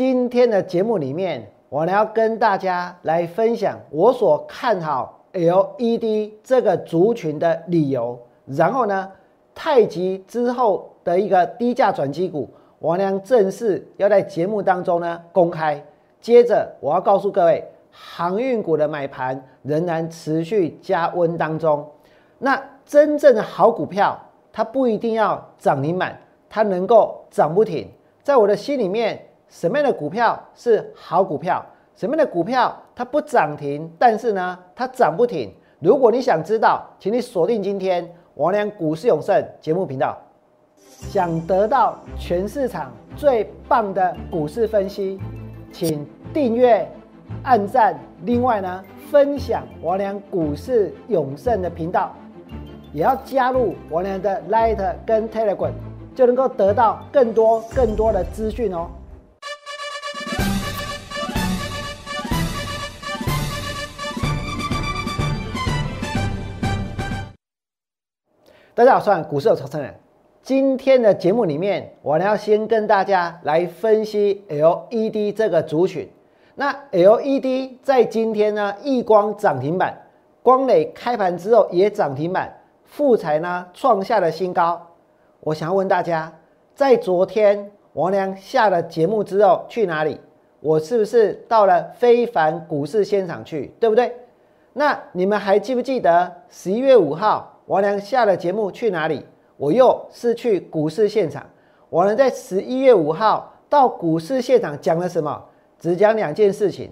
今天的节目里面，我呢要跟大家来分享我所看好 LED 这个族群的理由。然后呢，太极之后的一个低价转机股，我呢正式要在节目当中呢公开。接着，我要告诉各位，航运股的买盘仍然持续加温当中。那真正的好股票，它不一定要涨停板，它能够涨不停。在我的心里面，什么样的股票是好股票？什么样的股票它不涨停，但是呢，它涨不停？如果你想知道，请你锁定今天王良股市永胜节目频道。想得到全市场最棒的股市分析，请订阅、按赞，另外呢，分享王良股市永胜的频道，也要加入王良的 Light 跟 Telegram。就能够得到更多更多的资讯哦。大家好，我是股市有长生人。今天的节目里面，我呢要先跟大家来分析 LED 这个族群。那 LED 在今天呢，亿光涨停板，光磊开盘之后也涨停板，富彩呢创下了新高。我想要问大家，在昨天王良下了节目之后去哪里？我是不是到了非凡股市现场去？对不对？那你们还记不记得十一月五号王良下了节目去哪里？我又是去股市现场。王良在十一月五号到股市现场讲了什么？只讲两件事情。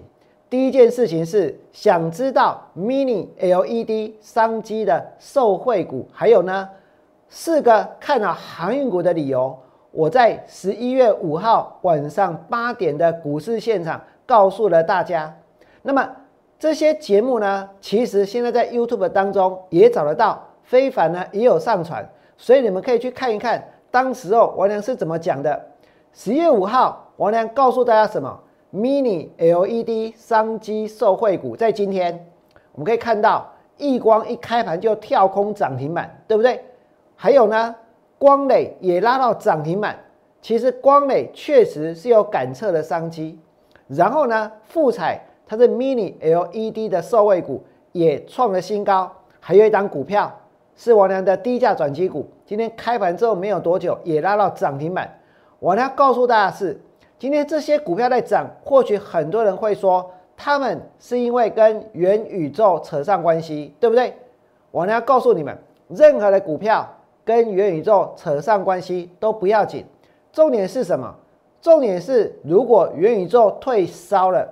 第一件事情是想知道 Mini LED 商机的受惠股，还有呢？四个看好航运股的理由，我在十一月五号晚上八点的股市现场告诉了大家。那么这些节目呢，其实现在在 YouTube 当中也找得到，非凡呢也有上传，所以你们可以去看一看，当时候王良是怎么讲的。十月五号，王良告诉大家什么？Mini LED 商机受惠股，在今天我们可以看到，亿光一开盘就跳空涨停板，对不对？还有呢，光磊也拉到涨停板。其实光磊确实是有感测的商机。然后呢，富彩它是 mini LED 的受惠股也创了新高。还有一档股票是王良的低价转机股，今天开盘之后没有多久也拉到涨停板。我要告诉大家是，今天这些股票在涨，或许很多人会说，他们是因为跟元宇宙扯上关系，对不对？我要告诉你们，任何的股票。跟元宇宙扯上关系都不要紧，重点是什么？重点是如果元宇宙退烧了，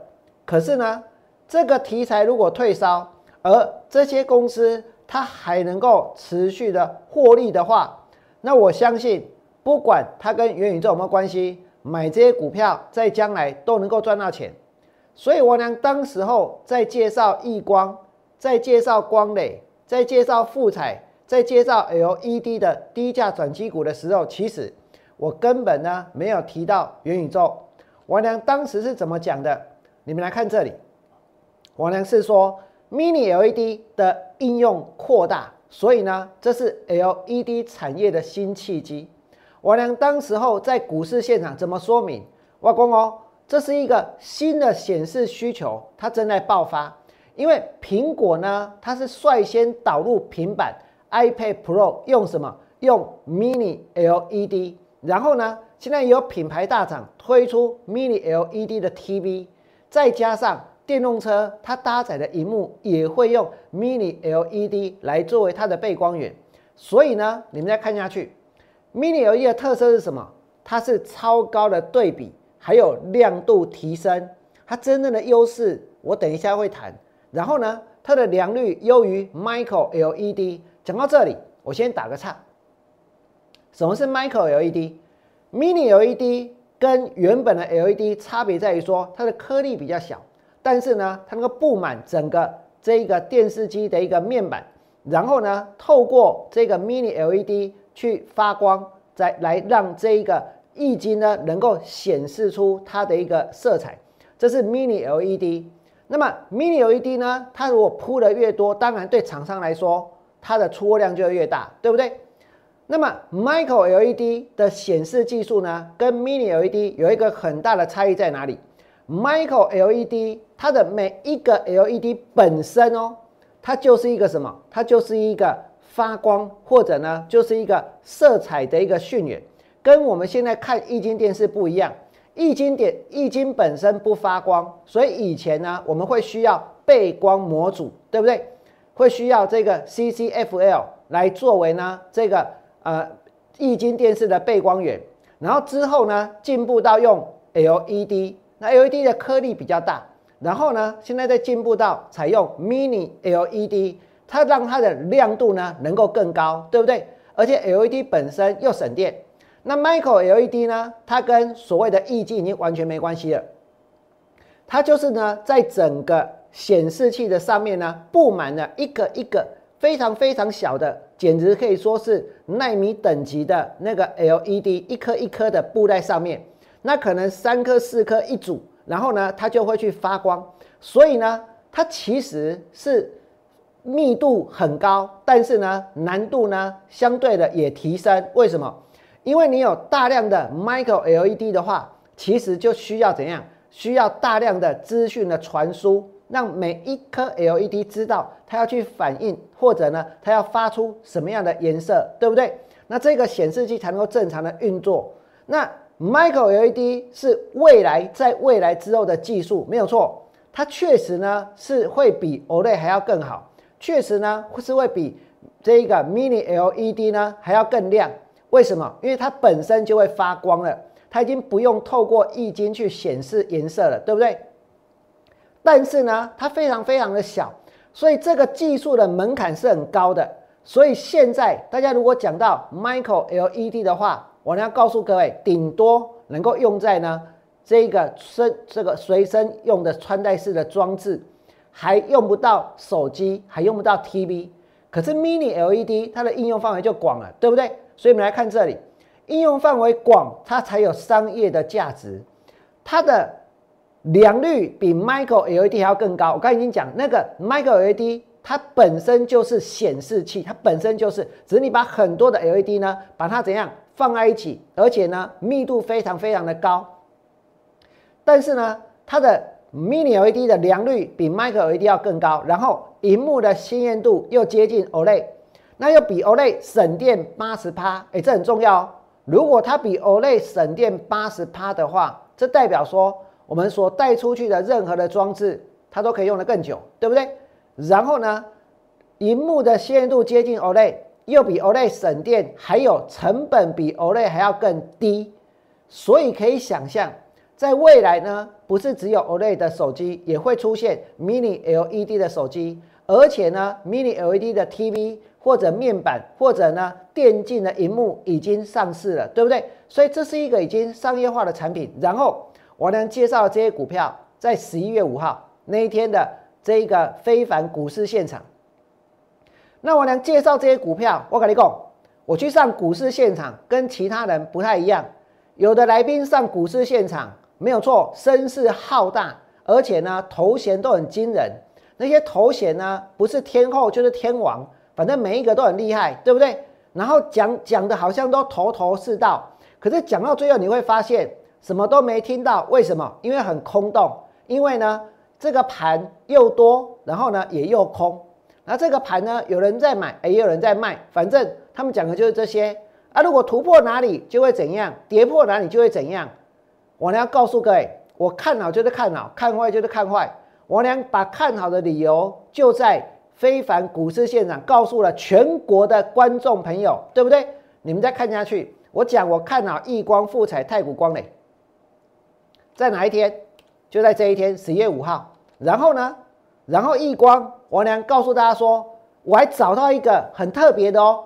可是呢，这个题材如果退烧，而这些公司它还能够持续的获利的话，那我相信不管它跟元宇宙有没有关系，买这些股票在将来都能够赚到钱。所以我娘当时候在介绍易光，在介绍光磊，在介绍富彩。在介绍 LED 的低价转机股的时候，其实我根本呢没有提到元宇宙。王良当时是怎么讲的？你们来看这里，王良是说 Mini LED 的应用扩大，所以呢这是 LED 产业的新契机。王良当时候在股市现场怎么说明？外公哦，这是一个新的显示需求，它正在爆发。因为苹果呢，它是率先导入平板。iPad Pro 用什么？用 Mini LED，然后呢？现在有品牌大厂推出 Mini LED 的 TV，再加上电动车，它搭载的荧幕也会用 Mini LED 来作为它的背光源。所以呢，你们再看下去，Mini LED 的特色是什么？它是超高的对比，还有亮度提升。它真正的优势，我等一下会谈。然后呢，它的良率优于 Micro LED。讲到这里，我先打个岔。什么是 Micro LED？Mini LED 跟原本的 LED 差别在于说，它的颗粒比较小，但是呢，它那个布满整个这一个电视机的一个面板，然后呢，透过这个 Mini LED 去发光，再来让这一个液晶呢能够显示出它的一个色彩，这是 Mini LED。那么 Mini LED 呢，它如果铺的越多，当然对厂商来说。它的出货量就越大，对不对？那么 Micro LED 的显示技术呢，跟 Mini LED 有一个很大的差异在哪里？Micro LED 它的每一个 LED 本身哦，它就是一个什么？它就是一个发光，或者呢，就是一个色彩的一个讯源，跟我们现在看液晶电视不一样。液晶点液晶本身不发光，所以以前呢，我们会需要背光模组，对不对？会需要这个 CCFL 来作为呢这个呃液晶电视的背光源。然后之后呢，进步到用 LED，那 LED 的颗粒比较大。然后呢，现在在进步到采用 Mini LED，它让它的亮度呢能够更高，对不对？而且 LED 本身又省电。那 Micro LED 呢？它跟所谓的液晶已经完全没关系了。它就是呢，在整个显示器的上面呢，布满了一个一个非常非常小的，简直可以说是纳米等级的那个 LED，一颗一颗的布在上面。那可能三颗四颗一组，然后呢，它就会去发光。所以呢，它其实是密度很高，但是呢，难度呢相对的也提升。为什么？因为你有大量的 micro LED 的话，其实就需要怎样？需要大量的资讯的传输，让每一颗 LED 知道它要去反应，或者呢，它要发出什么样的颜色，对不对？那这个显示器才能够正常的运作。那 micro LED 是未来在未来之后的技术，没有错，它确实呢是会比 OLED 还要更好，确实呢是会比这一个 mini LED 呢还要更亮。为什么？因为它本身就会发光了，它已经不用透过液晶去显示颜色了，对不对？但是呢，它非常非常的小，所以这个技术的门槛是很高的。所以现在大家如果讲到 Micro LED 的话，我呢要告诉各位，顶多能够用在呢这个身这个随身用的穿戴式的装置，还用不到手机，还用不到 TV。可是 Mini LED 它的应用范围就广了，对不对？所以我们来看这里，应用范围广，它才有商业的价值。它的良率比 Micro LED 还要更高。我刚才已经讲，那个 Micro LED 它本身就是显示器，它本身就是，只是你把很多的 LED 呢，把它怎样放在一起，而且呢密度非常非常的高。但是呢，它的 Mini LED 的良率比 Micro LED 要更高，然后荧幕的鲜艳度又接近 OLED。那又比 OLED 省电八十趴，哎，这很重要哦。如果它比 OLED 省电八十趴的话，这代表说我们所带出去的任何的装置，它都可以用得更久，对不对？然后呢，荧幕的鲜艳度接近 OLED，又比 OLED 省电，还有成本比 OLED 还要更低，所以可以想象，在未来呢，不是只有 OLED 的手机，也会出现 Mini LED 的手机，而且呢，Mini LED 的 TV。或者面板，或者呢电竞的荧幕已经上市了，对不对？所以这是一个已经商业化的产品。然后我能介绍这些股票，在十一月五号那一天的这一个非凡股市现场。那我能介绍这些股票，我跟你讲，我去上股市现场跟其他人不太一样。有的来宾上股市现场没有错，声势浩大，而且呢头衔都很惊人。那些头衔呢不是天后就是天王。反正每一个都很厉害，对不对？然后讲讲的好像都头头是道，可是讲到最后你会发现什么都没听到。为什么？因为很空洞。因为呢，这个盘又多，然后呢也又空。那这个盘呢，有人在买，也有人在卖。反正他们讲的就是这些啊。如果突破哪里就会怎样，跌破哪里就会怎样。我呢要告诉各位，我看好就是看好，看坏就是看坏。我俩把看好的理由就在。非凡股市现场告诉了全国的观众朋友，对不对？你们再看下去，我讲我看好亿光、富彩、太古光磊，在哪一天？就在这一天，十月五号。然后呢？然后亿光，我娘告诉大家说，我还找到一个很特别的哦。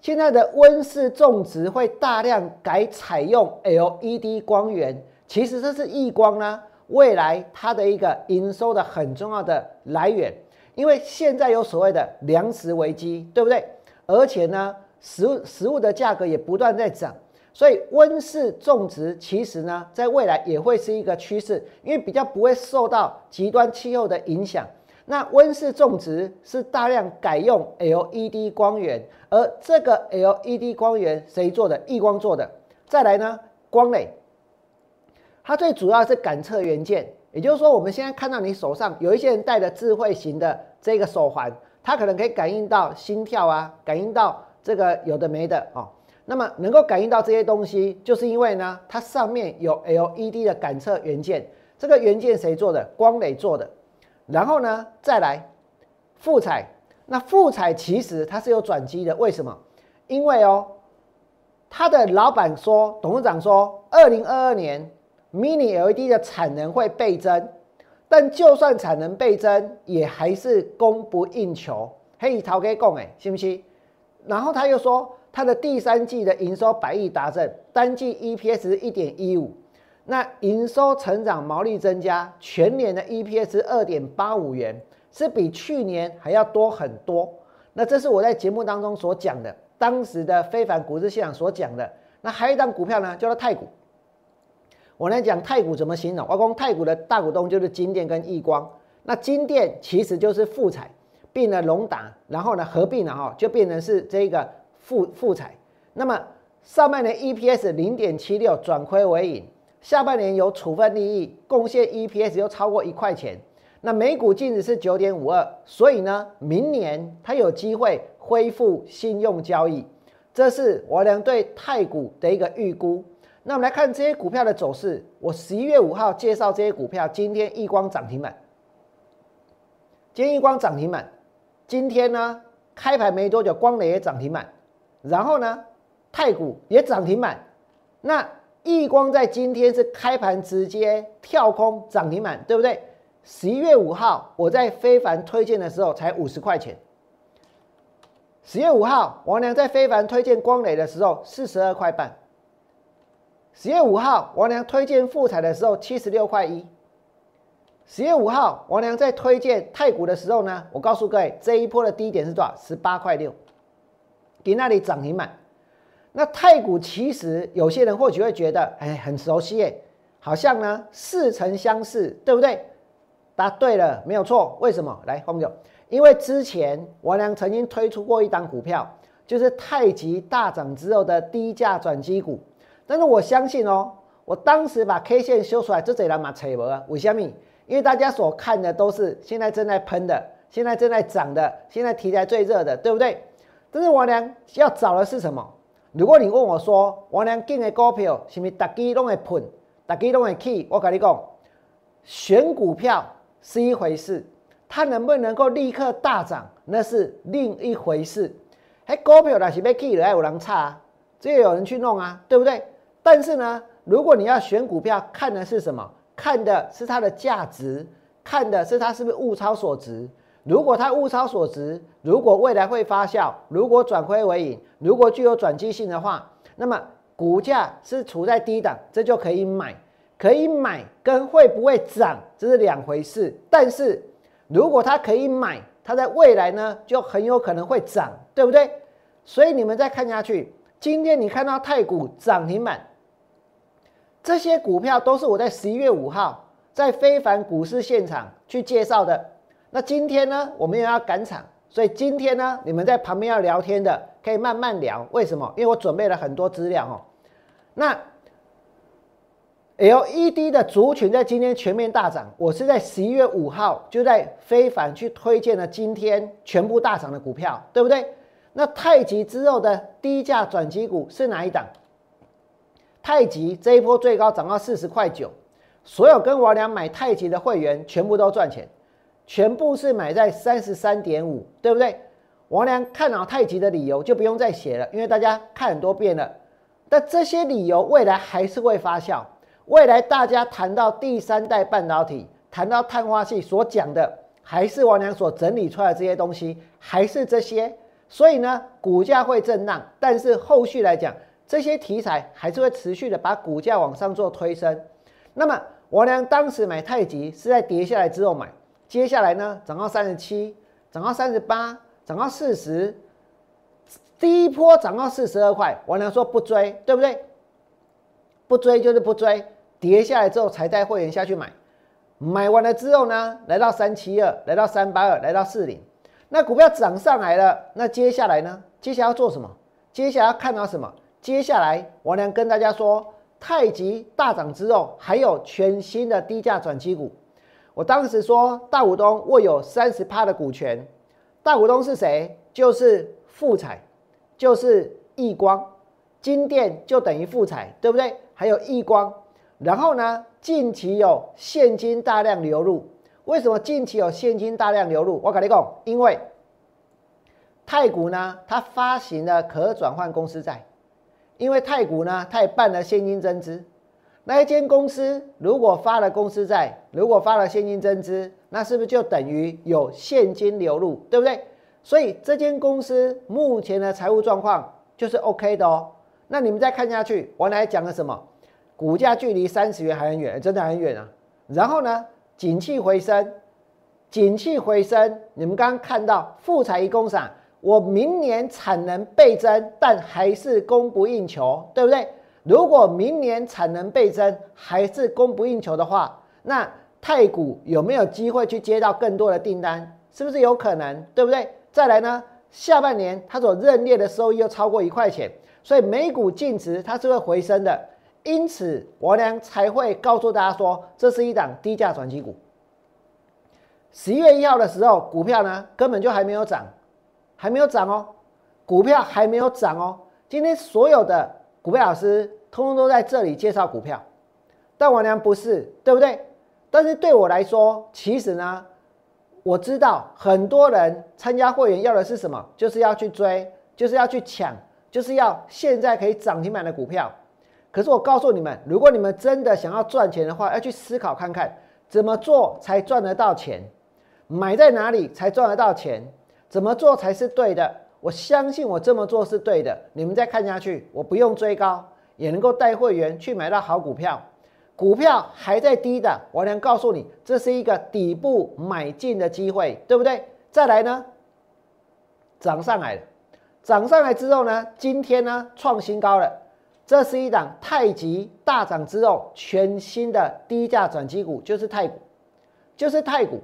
现在的温室种植会大量改采用 LED 光源，其实这是亿光呢未来它的一个营收的很重要的来源。因为现在有所谓的粮食危机，对不对？而且呢，食物食物的价格也不断在涨，所以温室种植其实呢，在未来也会是一个趋势，因为比较不会受到极端气候的影响。那温室种植是大量改用 LED 光源，而这个 LED 光源谁做的？亿光做的。再来呢，光磊，它最主要是感测元件，也就是说，我们现在看到你手上有一些人戴的智慧型的这个手环，它可能可以感应到心跳啊，感应到这个有的没的哦。那么能够感应到这些东西，就是因为呢，它上面有 LED 的感测元件。这个元件谁做的？光磊做的。然后呢，再来富彩。那富彩其实它是有转机的，为什么？因为哦，他的老板说，董事长说，二零二二年 Mini LED 的产能会倍增，但就算产能倍增，也还是供不应求。嘿，陶给供哎，信不信？然后他又说。他的第三季的营收百亿达阵，单季 EPS 一点一五，那营收成长、毛利增加，全年的 EPS 二点八五元，是比去年还要多很多。那这是我在节目当中所讲的，当时的非凡股市现场所讲的。那还有一张股票呢，叫做太古。我来讲太古怎么形容？我讲太古的大股东就是金电跟亿光。那金电其实就是富彩并了龙达，然后呢合并了哈，就变成是这个。富富彩，那么上半年 EPS 零点七六转亏为盈，下半年有处分利益贡献 EPS 又超过一块钱，那每股净值是九点五二，所以呢，明年它有机会恢复信用交易，这是我俩对太股的一个预估。那我们来看这些股票的走势，我十一月五号介绍这些股票，今天亿光涨停板，今天亿光涨停板，今天呢开盘没多久，光磊也涨停板。然后呢，太股也涨停板，那易光在今天是开盘直接跳空涨停板，对不对？十一月五号我在非凡推荐的时候才五十块钱，十月五号王良在非凡推荐光磊的时候四十二块半，十月五号王良推荐富彩的时候七十六块一，十月五号王良在推荐太古的时候呢，我告诉各位这一波的低点是多少？十八块六。给那里涨停板，那太古其实有些人或许会觉得，哎，很熟悉耶，好像呢似曾相识，对不对？答对了，没有错。为什么？来，朋友，因为之前王良曾经推出过一档股票，就是太极大涨之后的低价转机股。但是我相信哦，我当时把 K 线修出来，这贼人马扯不啊？为什么？因为大家所看的都是现在正在喷的，现在正在涨的，现在题材最热的，对不对？但是王良要找的是什么？如果你问我说，王良进的股票是不是大家都会喷，大家都会去？我跟你讲，选股票是一回事，它能不能够立刻大涨，那是另一回事。哎，股票若是被 K 了，有人差，这有人去弄啊，对不对？但是呢，如果你要选股票，看的是什么？看的是它的价值，看的是它是不是物超所值。如果它物超所值，如果未来会发酵，如果转亏为盈，如果具有转机性的话，那么股价是处在低档，这就可以买，可以买跟会不会涨这是两回事。但是如果它可以买，它在未来呢就很有可能会涨，对不对？所以你们再看下去，今天你看到太古涨停板，这些股票都是我在十一月五号在非凡股市现场去介绍的。那今天呢，我们也要赶场，所以今天呢，你们在旁边要聊天的，可以慢慢聊。为什么？因为我准备了很多资料哦。那 LED 的族群在今天全面大涨，我是在十一月五号就在非凡去推荐了今天全部大涨的股票，对不对？那太极之后的低价转机股是哪一档？太极这一波最高涨到四十块九，所有跟我俩买太极的会员全部都赚钱。全部是买在三十三点五，对不对？王良看好太极的理由就不用再写了，因为大家看很多遍了。但这些理由未来还是会发酵。未来大家谈到第三代半导体，谈到碳化系所讲的，还是王良所整理出来的这些东西，还是这些。所以呢，股价会震荡，但是后续来讲，这些题材还是会持续的把股价往上做推升。那么王良当时买太极是在跌下来之后买。接下来呢，涨到三十七，涨到三十八，涨到四十，第一波涨到四十二块，王良说不追，对不对？不追就是不追，跌下来之后才带会员下去买。买完了之后呢，来到三七二，来到三八二，来到四零，那股票涨上来了，那接下来呢？接下来要做什么？接下来要看到什么？接下来王良跟大家说，太极大涨之后，还有全新的低价转机股。我当时说，大股东握有三十趴的股权，大股东是谁？就是富彩，就是易光，金店就等于富彩，对不对？还有易光，然后呢，近期有现金大量流入。为什么近期有现金大量流入？我跟你讲，因为太古呢，它发行了可转换公司债，因为太古呢，它也办了现金增资。那一间公司如果发了公司债，如果发了现金增资，那是不是就等于有现金流入，对不对？所以这间公司目前的财务状况就是 OK 的哦。那你们再看下去，我来讲了什么？股价距离三十元还很远，真的很远啊。然后呢，景气回升，景气回升，你们刚刚看到富彩一工厂，我明年产能倍增，但还是供不应求，对不对？如果明年产能倍增还是供不应求的话，那太古有没有机会去接到更多的订单？是不是有可能？对不对？再来呢，下半年它所认列的收益又超过一块钱，所以每股净值它是会回升的。因此，我俩才会告诉大家说，这是一档低价转机股。十一月一号的时候，股票呢根本就还没有涨，还没有涨哦，股票还没有涨哦。今天所有的。股票老师通通都在这里介绍股票，但王良不是，对不对？但是对我来说，其实呢，我知道很多人参加会员要的是什么，就是要去追，就是要去抢，就是要现在可以涨停板的股票。可是我告诉你们，如果你们真的想要赚钱的话，要去思考看看怎么做才赚得到钱，买在哪里才赚得到钱，怎么做才是对的。我相信我这么做是对的。你们再看下去，我不用追高，也能够带会员去买到好股票。股票还在低的，我能告诉你，这是一个底部买进的机会，对不对？再来呢，涨上来了，涨上来之后呢，今天呢创新高了。这是一档太极大涨之后全新的低价转机股，就是太股，就是太股。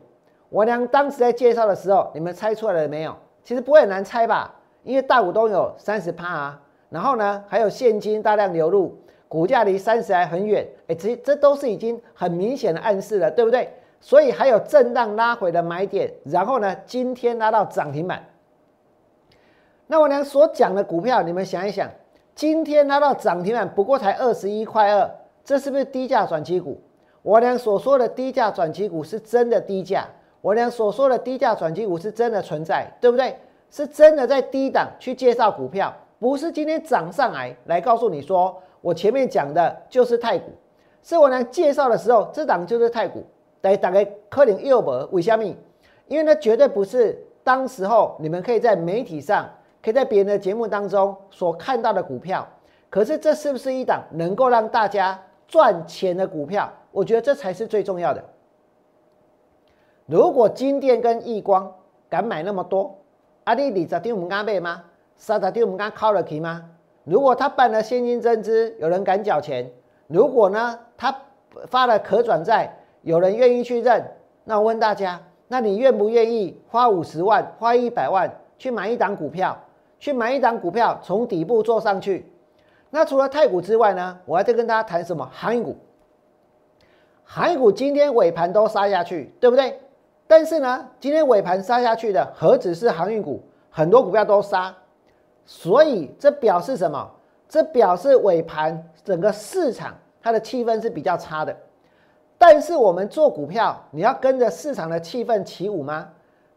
我娘当时在介绍的时候，你们猜出来了没有？其实不会很难猜吧，因为大股东有三十趴啊，然后呢还有现金大量流入，股价离三十还很远，哎，这这都是已经很明显的暗示了，对不对？所以还有震荡拉回的买点，然后呢今天拉到涨停板。那我俩所讲的股票，你们想一想，今天拉到涨停板不过才二十一块二，这是不是低价转机股？我俩所说的低价转机股是真的低价。我俩所说的低价转机股是真的存在，对不对？是真的在低档去介绍股票，不是今天涨上来来告诉你说，我前面讲的就是太股，是我俩介绍的时候，这档就是太股。来打开科林右博为虾米？因为呢，绝对不是当时候你们可以在媒体上，可以在别人的节目当中所看到的股票。可是这是不是一档能够让大家赚钱的股票？我觉得这才是最重要的。如果金店跟易光敢买那么多，阿弟你十天我们敢买吗？三十天我们敢靠得起吗？如果他办了现金增资，有人敢缴钱？如果呢，他发了可转债，有人愿意去认？那我问大家，那你愿不愿意花五十万、花一百万去买一档股票？去买一档股票，从底部做上去？那除了太股之外呢？我还在跟大家谈什么？航运股。航运股今天尾盘都杀下去，对不对？但是呢，今天尾盘杀下去的何止是航运股，很多股票都杀，所以这表示什么？这表示尾盘整个市场它的气氛是比较差的。但是我们做股票，你要跟着市场的气氛起舞吗？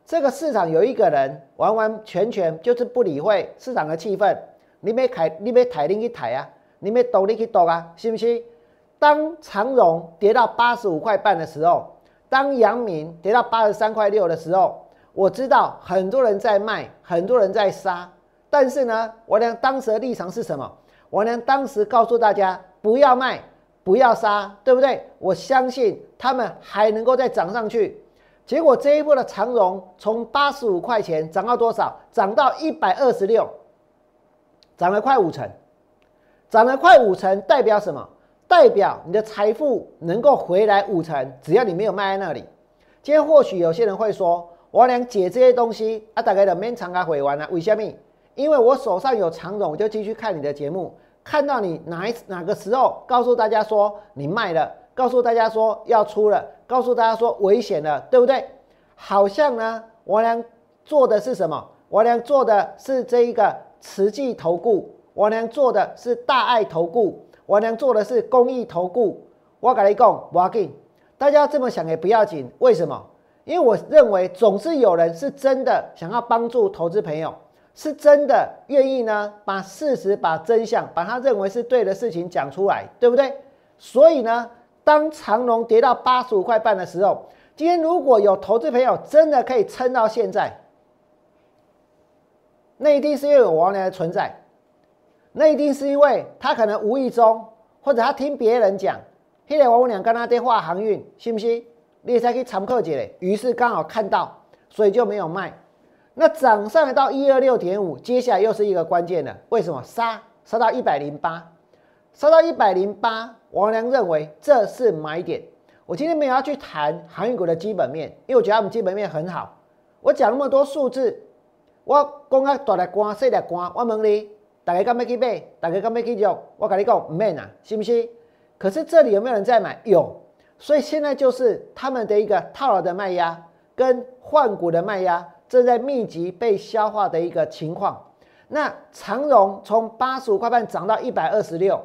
这个市场有一个人完完全全就是不理会市场的气氛，你没抬，你没抬，你去抬啊，你没抖，你去抖啊，信不信？当长荣跌到八十五块半的时候。当阳明跌到八十三块六的时候，我知道很多人在卖，很多人在杀。但是呢，我俩当时的立场是什么？我俩当时告诉大家不要卖，不要杀，对不对？我相信他们还能够再涨上去。结果这一波的长荣从八十五块钱涨到多少？涨到一百二十六，涨了快五成，涨了快五成，代表什么？代表你的财富能够回来五成，只要你没有卖在那里。今天或许有些人会说，我俩解这些东西啊，大概的面长啊回完了，为什么？因为我手上有长总，我就继续看你的节目，看到你哪一哪个时候告诉大家说你卖了，告诉大家说要出了，告诉大家说危险了，对不对？好像呢，我俩做的是什么？我俩做的是这一个慈济投顾，我俩做的是大爱投顾，我俩做的是公益投顾。我跟你讲，不要紧，大家这么想也不要紧。为什么？因为我认为总是有人是真的想要帮助投资朋友。是真的愿意呢，把事实、把真相、把他认为是对的事情讲出来，对不对？所以呢，当长隆跌到八十五块半的时候，今天如果有投资朋友真的可以撑到现在，那一定是因为有王良的存在，那一定是因为他可能无意中或者他听别人讲，黑来王良跟他电话航运，信不信？你才可以参考一下，于是刚好看到，所以就没有卖。那涨上来到一二六点五，接下来又是一个关键的，为什么杀杀到一百零八，杀到一百零八？王良认为这是买点。我今天没有要去谈航运股的基本面，因为我觉得他们基本面很好。我讲那么多数字，我讲啊大力关、小力关，我问你，大家敢要去买？大家敢要去入？我跟你讲，唔免啊，信不信？可是这里有没有人在买？有，所以现在就是他们的一个套牢的卖压跟换股的卖压。正在密集被消化的一个情况。那长荣从八十五块半涨到一百二十六，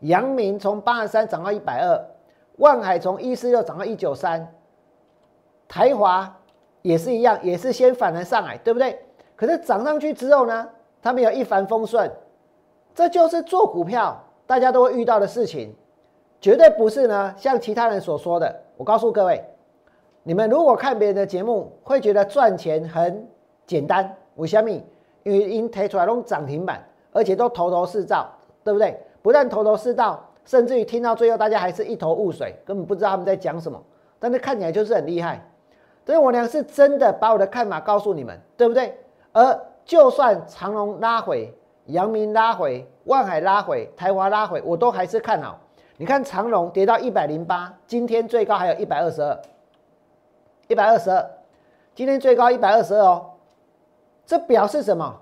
阳明从八十三涨到一百二，万海从一四六涨到一九三，台华也是一样，也是先反弹上来，对不对？可是涨上去之后呢，他没有一帆风顺，这就是做股票大家都会遇到的事情，绝对不是呢像其他人所说的。我告诉各位。你们如果看别人的节目，会觉得赚钱很简单。为什么？因为因推出来都涨停板，而且都头头是道，对不对？不但头头是道，甚至于听到最后，大家还是一头雾水，根本不知道他们在讲什么。但是看起来就是很厉害。所以我娘是真的把我的看法告诉你们，对不对？而就算长隆拉回，阳明拉回，万海拉回，台华拉回，我都还是看好。你看长隆跌到一百零八，今天最高还有一百二十二。一百二十二，今天最高一百二十二哦，这表示什么？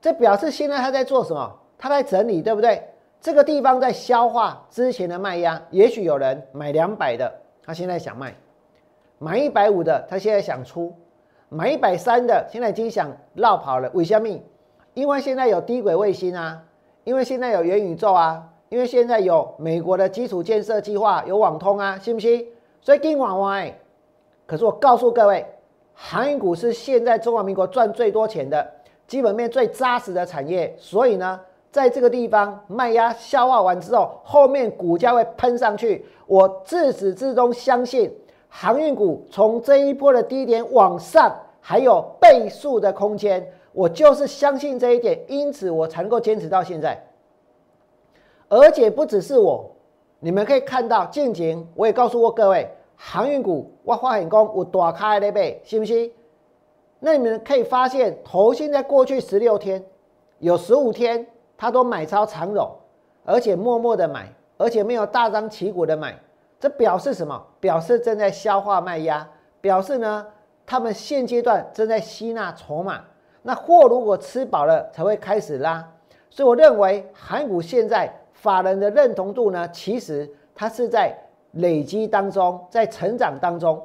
这表示现在他在做什么？他在整理，对不对？这个地方在消化之前的卖压。也许有人买两百的，他现在想卖；买一百五的，他现在想出；买一百三的，现在已经想绕跑了。为什么？因为现在有低轨卫星啊，因为现在有元宇宙啊，因为现在有美国的基础建设计划，有网通啊，信不信？所以跟往外。可是我告诉各位，航运股是现在中华民国赚最多钱的基本面最扎实的产业，所以呢，在这个地方卖压消化完之后，后面股价会喷上去。我自始至终相信航运股从这一波的低点往上还有倍数的空间，我就是相信这一点，因此我才能够坚持到现在。而且不只是我，你们可以看到，近景我也告诉过各位。航运股，我发现讲有大开的呗，信不信？那你们可以发现，头现在过去十六天，有十五天他都买超长荣，而且默默的买，而且没有大张旗鼓的买，这表示什么？表示正在消化卖压，表示呢，他们现阶段正在吸纳筹码。那货如果吃饱了，才会开始拉。所以我认为，韩股现在法人的认同度呢，其实它是在。累积当中，在成长当中，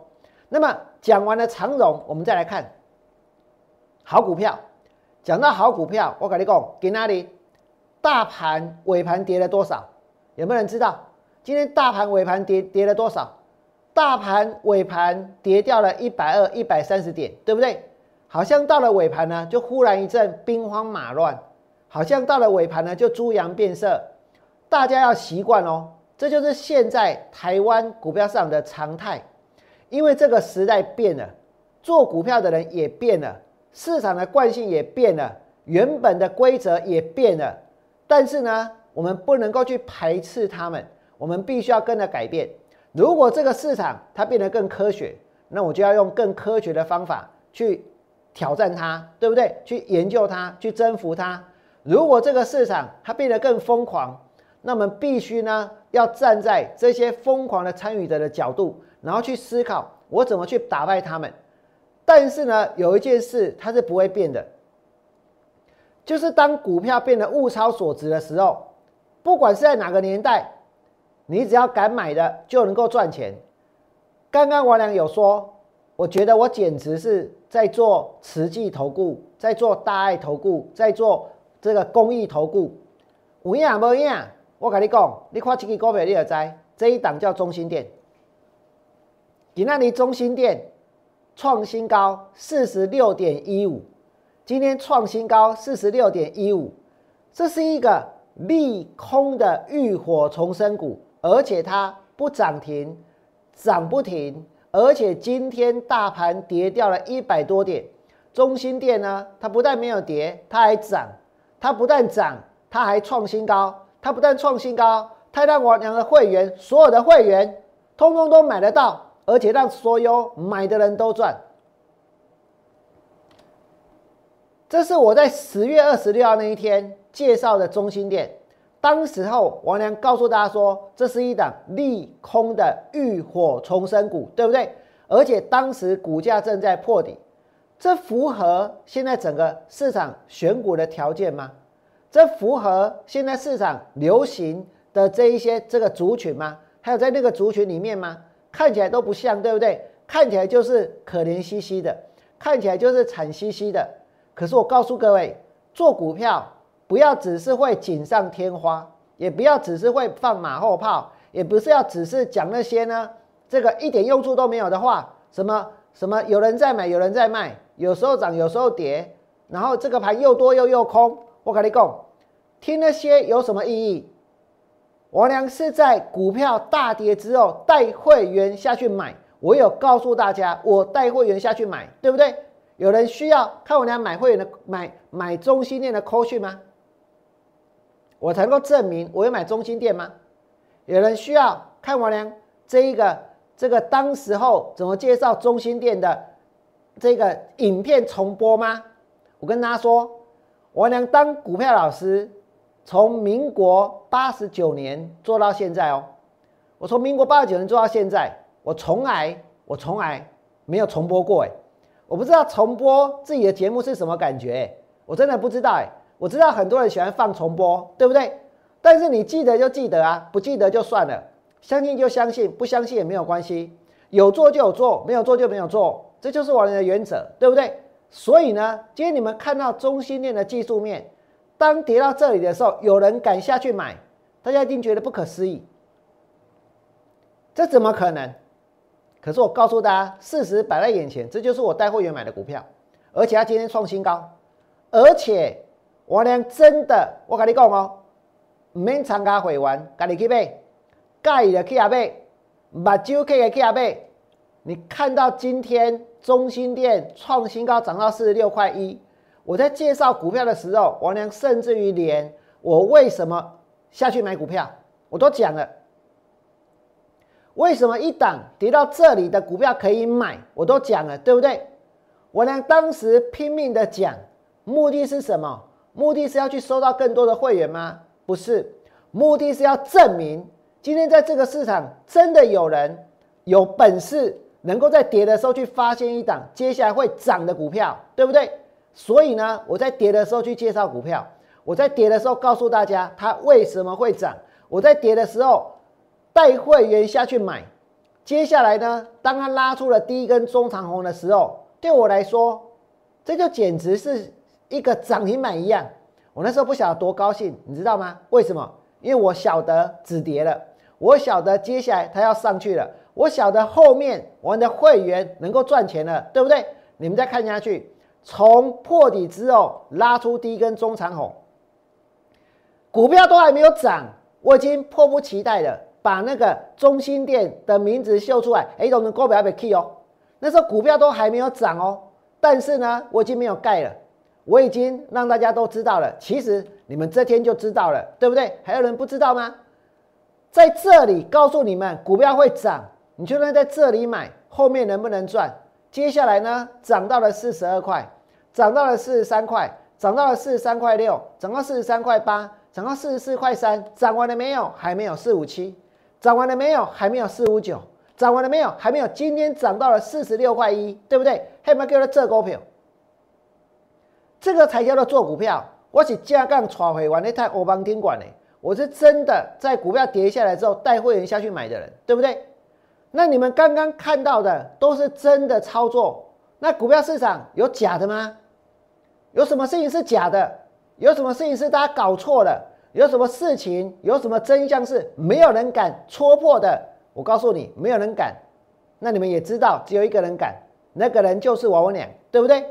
那么讲完了长荣，我们再来看好股票。讲到好股票，我跟你讲，给哪里？大盘尾盘跌了多少？有没有人知道？今天大盘尾盘跌跌了多少？大盘尾盘跌掉了一百二、一百三十点，对不对？好像到了尾盘呢，就忽然一阵兵荒马乱，好像到了尾盘呢，就猪羊变色。大家要习惯哦。这就是现在台湾股票市场的常态，因为这个时代变了，做股票的人也变了，市场的惯性也变了，原本的规则也变了。但是呢，我们不能够去排斥他们，我们必须要跟着改变。如果这个市场它变得更科学，那我就要用更科学的方法去挑战它，对不对？去研究它，去征服它。如果这个市场它变得更疯狂，那我们必须呢要站在这些疯狂的参与者的角度，然后去思考我怎么去打败他们。但是呢，有一件事它是不会变的，就是当股票变得物超所值的时候，不管是在哪个年代，你只要敢买的就能够赚钱。刚刚王良有说，我觉得我简直是在做慈济投顾，在做大爱投顾，在做这个公益投顾。有影无影？我跟你讲，你看这个股票，你就知这一档叫中心店。今那里中心店。创新高四十六点一五，今天创新高四十六点一五，这是一个利空的浴火重生股，而且它不涨停，涨不停，而且今天大盘跌掉了一百多点，中心店呢，它不但没有跌，它还涨，它不但涨，它还创新高，它不但创新高，它让我两个会员，所有的会员，通通都买得到。而且让所有买的人都赚，这是我在十月二十六号那一天介绍的中心店。当时候王良告诉大家说，这是一档利空的浴火重生股，对不对？而且当时股价正在破底，这符合现在整个市场选股的条件吗？这符合现在市场流行的这一些这个族群吗？还有在那个族群里面吗？看起来都不像，对不对？看起来就是可怜兮兮的，看起来就是惨兮兮的。可是我告诉各位，做股票不要只是会锦上添花，也不要只是会放马后炮，也不是要只是讲那些呢，这个一点用处都没有的话。什么什么有人在买，有人在卖，有时候涨，有时候跌，然后这个盘又多又又空。我跟你讲，听那些有什么意义？王良是在股票大跌之后带会员下去买，我有告诉大家，我带会员下去买，对不对？有人需要看我俩买会员的买买中心店的扣讯吗？我才能够证明我有买中心店吗？有人需要看我俩这一个这个当时候怎么介绍中心店的这个影片重播吗？我跟大家说，我俩当股票老师。从民国八十九年做到现在哦，我从民国八十九年做到现在，我从来我从来没有重播过哎，我不知道重播自己的节目是什么感觉我真的不知道哎，我知道很多人喜欢放重播，对不对？但是你记得就记得啊，不记得就算了，相信就相信，不相信也没有关系，有做就有做，没有做就没有做，这就是我的原则，对不对？所以呢，今天你们看到中心链的技术面。当跌到这里的时候，有人敢下去买，大家一定觉得不可思议。这怎么可能？可是我告诉大家，事实摆在眼前，这就是我带会员买的股票，而且它今天创新高，而且我俩真的，我跟你讲哦，唔免参加会员，赶紧去买，介意的去阿买，目睭可以去阿买。你看到今天中心店创新高，涨到四十六块一。我在介绍股票的时候，我娘甚至于连我为什么下去买股票，我都讲了。为什么一档跌到这里的股票可以买，我都讲了，对不对？王良当时拼命的讲，目的是什么？目的是要去收到更多的会员吗？不是，目的是要证明今天在这个市场真的有人有本事，能够在跌的时候去发现一档接下来会涨的股票，对不对？所以呢，我在跌的时候去介绍股票，我在跌的时候告诉大家它为什么会涨，我在跌的时候带会员下去买。接下来呢，当它拉出了第一根中长红的时候，对我来说，这就简直是一个涨停板一样。我那时候不晓得多高兴，你知道吗？为什么？因为我晓得止跌了，我晓得接下来它要上去了，我晓得后面我们的会员能够赚钱了，对不对？你们再看下去。从破底之后拉出第一根中长红，股票都还没有涨，我已经迫不及待的把那个中心店的名字秀出来。哎，同们股票要被 key 哦，那时候股票都还没有涨哦，但是呢，我已经没有盖了，我已经让大家都知道了。其实你们这天就知道了，对不对？还有人不知道吗？在这里告诉你们，股票会涨，你就算在这里买，后面能不能赚？接下来呢，涨到了四十二块。涨到了四十三块，涨到了四十三块六，涨到四十三块八，涨到四十四块三，涨完了没有？还没有，四五七，涨完了没有？还没有，四五九，涨完了没有？还没有，今天涨到了四十六块一，对不对？还没给我这股票，这个才叫做做股票。我是加杠炒回完那台欧邦宾馆呢，我是真的在股票跌下来之后带会员下去买的人，对不对？那你们刚刚看到的都是真的操作，那股票市场有假的吗？有什么事情是假的？有什么事情是大家搞错的？有什么事情？有什么真相是没有人敢戳破的？我告诉你，没有人敢。那你们也知道，只有一个人敢，那个人就是王文良，对不对？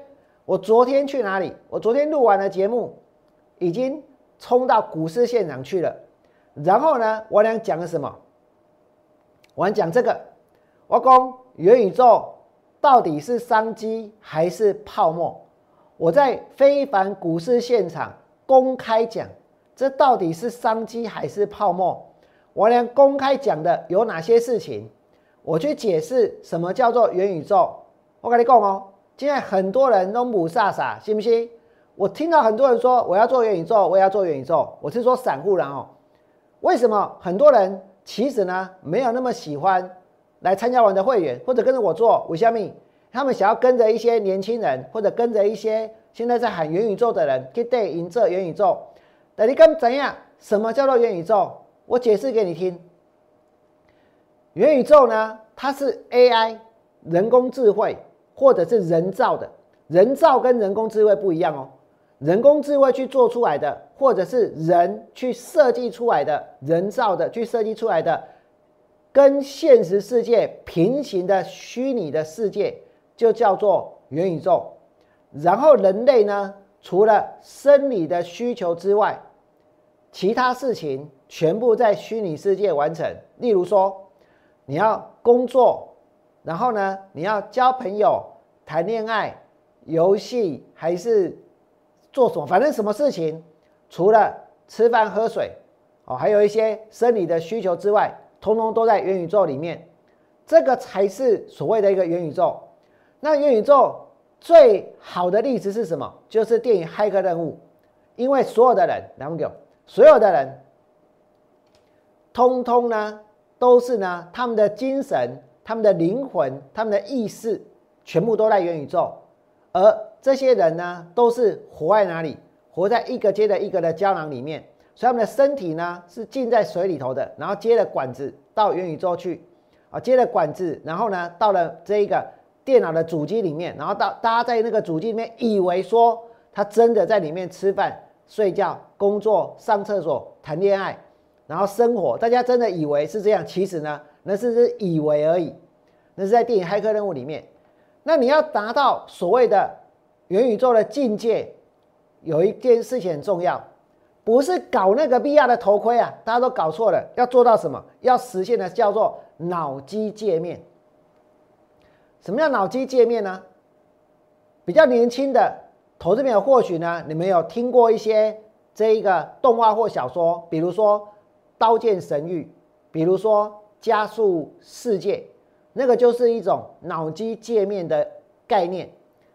我昨天去哪里？我昨天录完了节目。已经冲到股市现场去了，然后呢，我俩讲了什么？我讲这个，我讲元宇宙到底是商机还是泡沫？我在非凡股市现场公开讲，这到底是商机还是泡沫？我俩公开讲的有哪些事情？我去解释什么叫做元宇宙。我跟你讲哦，现在很多人都不傻傻，信不信？我听到很多人说我要做元宇宙，我也要做元宇宙。我是说散户人哦，为什么很多人其实呢没有那么喜欢来参加我的会员，或者跟着我做？为什么？他们想要跟着一些年轻人，或者跟着一些现在在喊元宇宙的人去对迎这元宇宙。那你跟怎样？什么叫做元宇宙？我解释给你听。元宇宙呢，它是 AI 人工智慧，或者是人造的。人造跟人工智慧不一样哦。人工智慧去做出来的，或者是人去设计出来的，人造的去设计出来的，跟现实世界平行的虚拟的世界，就叫做元宇宙。然后人类呢，除了生理的需求之外，其他事情全部在虚拟世界完成。例如说，你要工作，然后呢，你要交朋友、谈恋爱、游戏，还是？做什么？反正什么事情，除了吃饭喝水，哦，还有一些生理的需求之外，通通都在元宇宙里面。这个才是所谓的一个元宇宙。那元宇宙最好的例子是什么？就是电影《骇客任务》，因为所有的人，两个，所有的人，通通呢，都是呢，他们的精神、他们的灵魂、他们的意识，全部都在元宇宙，而。这些人呢，都是活在哪里？活在一个接着一个的胶囊里面，所以他们的身体呢是浸在水里头的，然后接了管子到元宇宙去，啊，接了管子，然后呢到了这一个电脑的主机里面，然后到大家在那个主机里面以为说他真的在里面吃饭、睡觉、工作、上厕所、谈恋爱，然后生活，大家真的以为是这样，其实呢那是是以为而已，那是在电影《骇客任务》里面。那你要达到所谓的。元宇宙的境界有一件事情很重要，不是搞那个 VR 的头盔啊，大家都搞错了。要做到什么？要实现的叫做脑机界面。什么叫脑机界面呢？比较年轻的投资朋友或许呢，你们有听过一些这一个动画或小说，比如说《刀剑神域》，比如说《加速世界》，那个就是一种脑机界面的概念。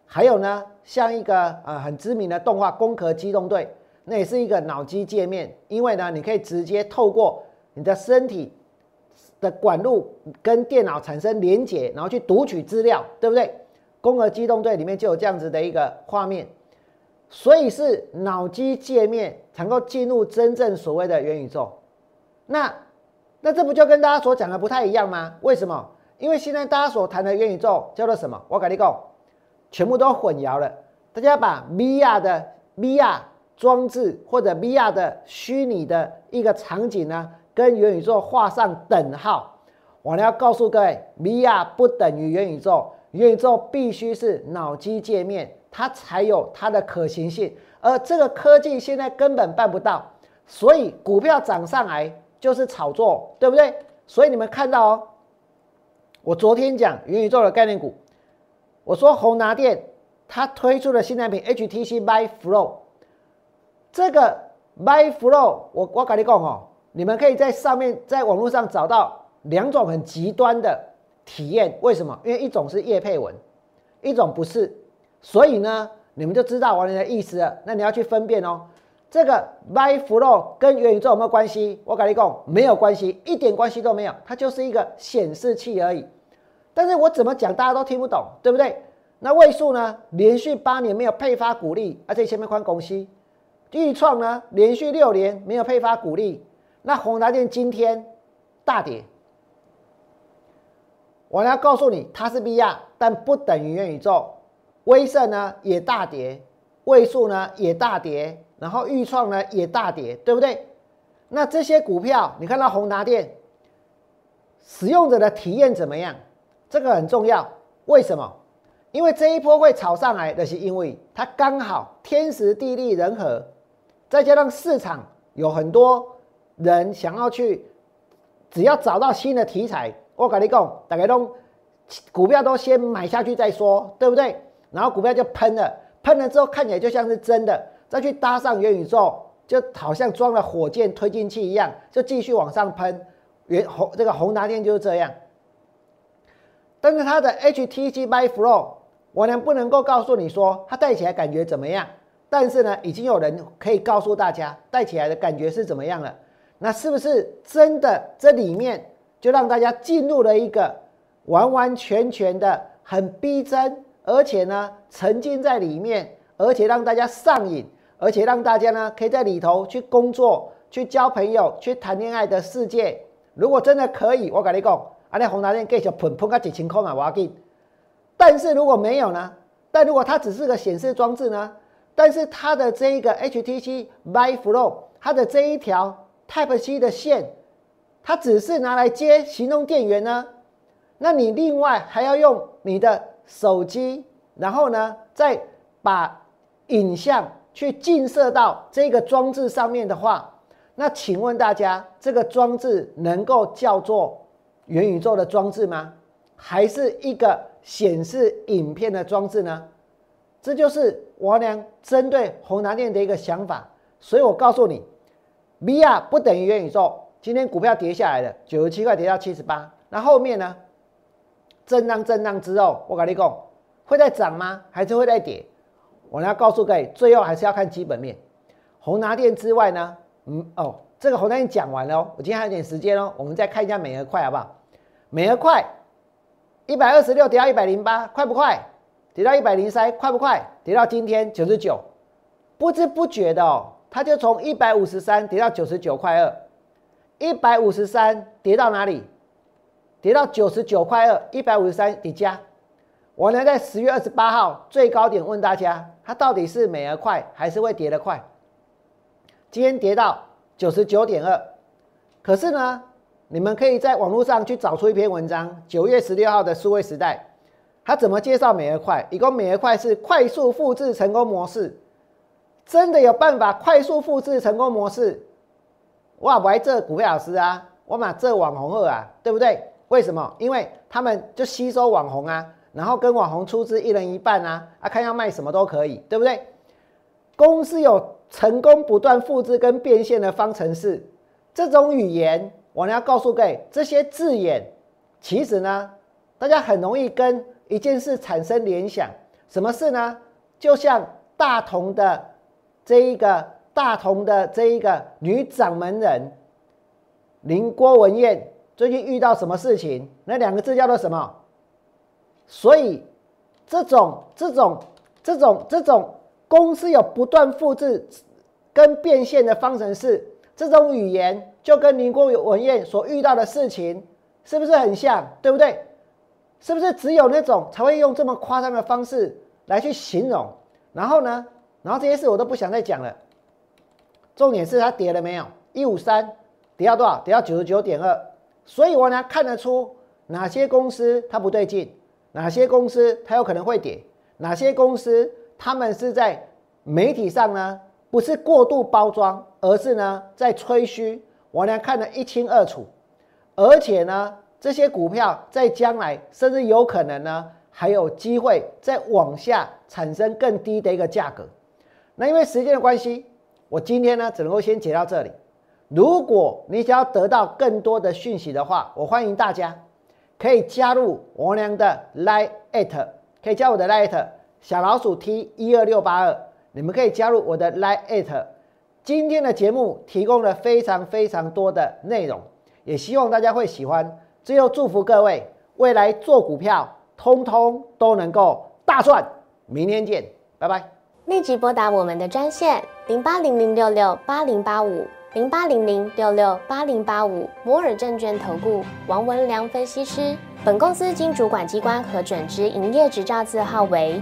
还有呢，像一个呃很知名的动画《攻壳机动队》，那也是一个脑机界面，因为呢，你可以直接透过你的身体的管路跟电脑产生连接，然后去读取资料，对不对？《攻壳机动队》里面就有这样子的一个画面，所以是脑机界面才能够进入真正所谓的元宇宙。那那这不就跟大家所讲的不太一样吗？为什么？因为现在大家所谈的元宇宙叫做什么？我跟你讲。全部都混淆了。大家把 VR 的 VR 装置或者 VR 的虚拟的一个场景呢，跟元宇宙画上等号。我呢要告诉各位，VR 不等于元宇宙，元宇宙必须是脑机界面，它才有它的可行性。而这个科技现在根本办不到，所以股票涨上来就是炒作，对不对？所以你们看到哦，我昨天讲元宇宙的概念股。我说宏达电，它推出的新产品 HTC My Flow，这个 My Flow 我我跟你讲哦，你们可以在上面在网络上找到两种很极端的体验。为什么？因为一种是叶佩文，一种不是。所以呢，你们就知道我的意思了。那你要去分辨哦。这个 My Flow 跟元宇宙有没有关系？我跟你讲，没有关系，一点关系都没有，它就是一个显示器而已。但是我怎么讲，大家都听不懂，对不对？那位数呢？连续八年没有配发股利，而且前面宽公司，预创呢，连续六年没有配发股利。那宏达电今天大跌，我要告诉你，它是 V R，但不等于元宇宙。威盛呢也大跌，位数呢也大跌，然后预创呢也大跌，对不对？那这些股票，你看到宏达电使用者的体验怎么样？这个很重要。为什么？因为这一波会炒上来，的是因为它刚好天时地利人和，再加上市场有很多。人想要去，只要找到新的题材，我跟你讲，大家都股票都先买下去再说，对不对？然后股票就喷了，喷了之后看起来就像是真的，再去搭上元宇宙，就好像装了火箭推进器一样，就继续往上喷。元红这个宏达电就是这样，但是它的 HTC by Flow，我能不能够告诉你说它戴起来感觉怎么样？但是呢，已经有人可以告诉大家戴起来的感觉是怎么样了。那是不是真的？这里面就让大家进入了一个完完全全的很逼真，而且呢沉浸在里面，而且让大家上瘾，而且让大家呢可以在里头去工作、去交朋友、去谈恋爱的世界。如果真的可以，我跟你讲，啊那宏达电继续喷喷个几千块嘛，我要给。但是如果没有呢？但如果它只是个显示装置呢？但是它的这一个 HTC BiFlow，它的这一条。Type C 的线，它只是拿来接行动电源呢。那你另外还要用你的手机，然后呢，再把影像去映射到这个装置上面的话，那请问大家，这个装置能够叫做元宇宙的装置吗？还是一个显示影片的装置呢？这就是我俩针对宏达电的一个想法。所以我告诉你。VR 不等于元宇宙。今天股票跌下来了，九十七块跌到七十八。那后面呢？震荡震荡之后，我跟你讲，会再涨吗？还是会再跌？我要告诉各位，最后还是要看基本面。宏达电之外呢？嗯哦，这个宏达电讲完了哦。我今天还有点时间哦，我们再看一下美和快好不好？美和快一百二十六跌到一百零八，快不快？跌到一百零三，快不快？跌到今天九十九，不知不觉的哦。它就从一百五十三跌到九十九块二，一百五十三跌到哪里？跌到九十九块二，一百五十三叠加。我呢在十月二十八号最高点问大家，它到底是美而快还是会跌得快？今天跌到九十九点二，可是呢，你们可以在网络上去找出一篇文章，九月十六号的数位时代，它怎么介绍美而快？一共美而快是快速复制成功模式。真的有办法快速复制成功模式？哇，不爱这股票老师啊，我买这网红二啊，对不对？为什么？因为他们就吸收网红啊，然后跟网红出资一人一半啊，啊，看要卖什么都可以，对不对？公司有成功不断复制跟变现的方程式，这种语言，我呢要告诉各位，这些字眼，其实呢，大家很容易跟一件事产生联想，什么事呢？就像大同的。这一个大同的这一个女掌门人林郭文燕最近遇到什么事情？那两个字叫做什么？所以这种这种这种这种公司有不断复制跟变现的方程式，这种语言就跟林郭文燕所遇到的事情是不是很像？对不对？是不是只有那种才会用这么夸张的方式来去形容？然后呢？然后这些事我都不想再讲了。重点是它跌了没有？一五三跌到多少？跌到九十九点二。所以我呢看得出哪些公司它不对劲，哪些公司它有可能会跌，哪些公司他们是在媒体上呢不是过度包装，而是呢在吹嘘。我呢看得一清二楚。而且呢这些股票在将来甚至有可能呢还有机会再往下产生更低的一个价格。那因为时间的关系，我今天呢只能够先解到这里。如果你想要得到更多的讯息的话，我欢迎大家可以加入我娘的 Line at，可以加我的 Line at 小老鼠 T 一二六八二，你们可以加入我的 Line at，今天的节目提供了非常非常多的内容，也希望大家会喜欢。最后祝福各位未来做股票，通通都能够大赚。明天见，拜拜。立即拨打我们的专线零八零零六六八零八五零八零零六六八零八五摩尔证券投顾王文良分析师。本公司经主管机关核准之营业执照字号为